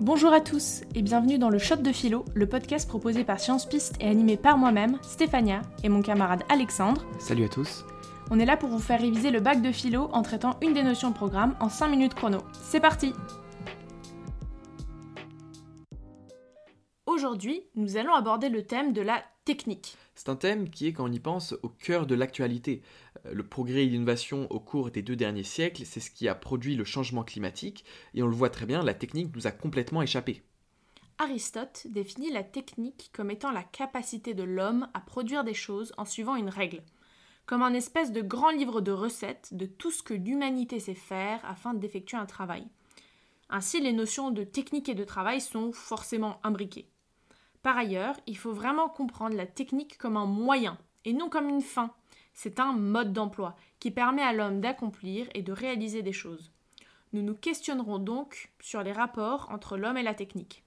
Bonjour à tous et bienvenue dans le Shot de Philo, le podcast proposé par Science Piste et animé par moi-même, Stéphania, et mon camarade Alexandre. Salut à tous. On est là pour vous faire réviser le bac de philo en traitant une des notions de programme en 5 minutes chrono. C'est parti Aujourd'hui, nous allons aborder le thème de la technique. C'est un thème qui est, quand on y pense, au cœur de l'actualité. Euh, le progrès et l'innovation au cours des deux derniers siècles, c'est ce qui a produit le changement climatique, et on le voit très bien, la technique nous a complètement échappé. Aristote définit la technique comme étant la capacité de l'homme à produire des choses en suivant une règle, comme un espèce de grand livre de recettes de tout ce que l'humanité sait faire afin d'effectuer un travail. Ainsi, les notions de technique et de travail sont forcément imbriquées. Par ailleurs, il faut vraiment comprendre la technique comme un moyen et non comme une fin. C'est un mode d'emploi qui permet à l'homme d'accomplir et de réaliser des choses. Nous nous questionnerons donc sur les rapports entre l'homme et la technique.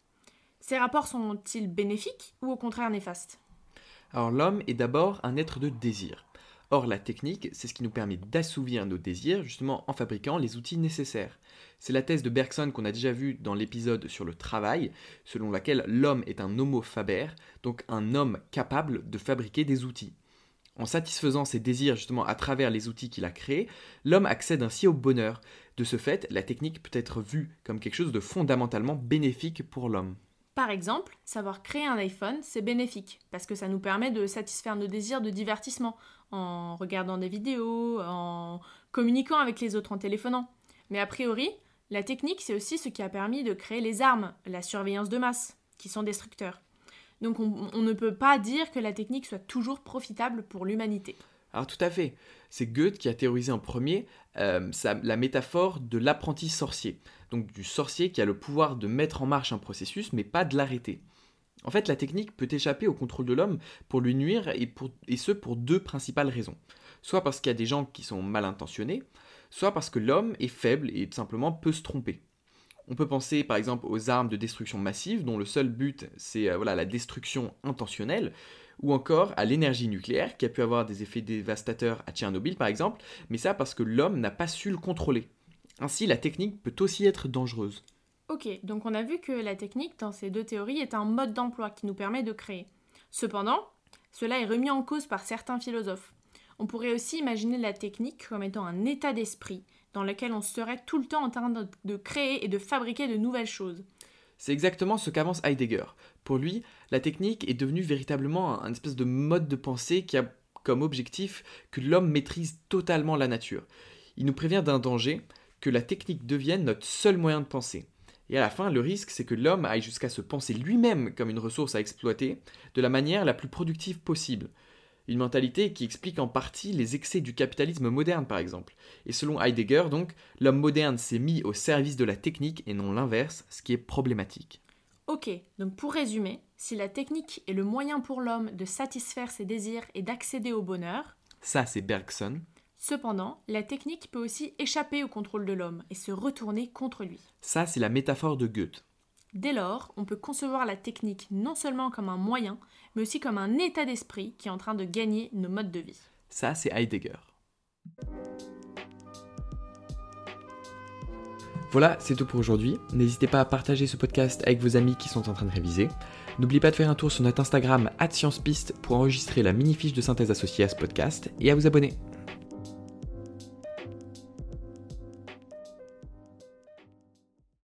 Ces rapports sont-ils bénéfiques ou au contraire néfastes? Alors l'homme est d'abord un être de désir. Or, la technique, c'est ce qui nous permet d'assouvir nos désirs, justement en fabriquant les outils nécessaires. C'est la thèse de Bergson qu'on a déjà vue dans l'épisode sur le travail, selon laquelle l'homme est un homo faber, donc un homme capable de fabriquer des outils. En satisfaisant ses désirs justement à travers les outils qu'il a créés, l'homme accède ainsi au bonheur. De ce fait, la technique peut être vue comme quelque chose de fondamentalement bénéfique pour l'homme. Par exemple, savoir créer un iPhone, c'est bénéfique, parce que ça nous permet de satisfaire nos désirs de divertissement, en regardant des vidéos, en communiquant avec les autres en téléphonant. Mais a priori, la technique, c'est aussi ce qui a permis de créer les armes, la surveillance de masse, qui sont destructeurs. Donc on, ne peut pas dire que la technique soit toujours profitable pour l'humanité. Alors tout à fait. C'est Goethe qui a théorisé en premier euh, la métaphore de l'apprenti sorcier donc du sorcier qui a le pouvoir de mettre en marche un processus mais pas de l'arrêter. En fait, la technique peut échapper au contrôle de l'homme pour lui nuire et, et ce pour deux principales raisons. Soit parce qu'il y a des gens qui sont mal intentionnés, soit parce que l'homme est faible et simplement peut se tromper. On peut penser par exemple aux armes de destruction massive dont le seul but c'est euh, voilà, la destruction intentionnelle, ou encore à l'énergie nucléaire qui a pu avoir des effets dévastateurs à Tchernobyl par exemple, mais ça parce que l'homme n'a pas su le contrôler. Ainsi, la technique peut aussi être dangereuse. Ok, donc on a vu que la technique dans ces deux théories est un mode d'emploi qui nous permet de créer. Cependant, cela est remis en cause par certains philosophes. On pourrait aussi imaginer la technique comme étant un état d'esprit dans lequel on serait tout le temps en train de, créer et de fabriquer de nouvelles choses. C'est exactement ce qu'avance Heidegger. Pour lui, la technique est devenue véritablement un espèce de mode de pensée qui a comme objectif que l'homme maîtrise totalement la nature. Il nous prévient d'un danger, que la technique devienne notre seul moyen de penser. Et à la fin, le risque, c'est que l'homme aille jusqu'à se penser lui-même comme une ressource à exploiter de la manière la plus productive possible. Une mentalité qui explique en partie les excès du capitalisme moderne, par exemple. Et selon Heidegger, donc, l'homme moderne s'est mis au service de la technique et non l'inverse, ce qui est problématique. Ok, donc pour résumer, si la technique est le moyen pour l'homme de satisfaire ses désirs et d'accéder au bonheur, ça c'est Bergson, Cependant, la technique peut aussi échapper au contrôle de l'homme et se retourner contre lui. Ça, c'est la métaphore de Goethe. Dès lors, on peut concevoir la technique non seulement comme un moyen, mais aussi comme un état d'esprit qui est en train de gagner nos modes de vie. Ça, c'est Heidegger. Voilà, c'est tout pour aujourd'hui. N'hésitez pas à partager ce podcast avec vos amis qui sont en train de réviser. N'oubliez pas de faire un tour sur notre Instagram @sciencepiste pour enregistrer la mini fiche de synthèse associée à ce podcast et à vous abonner.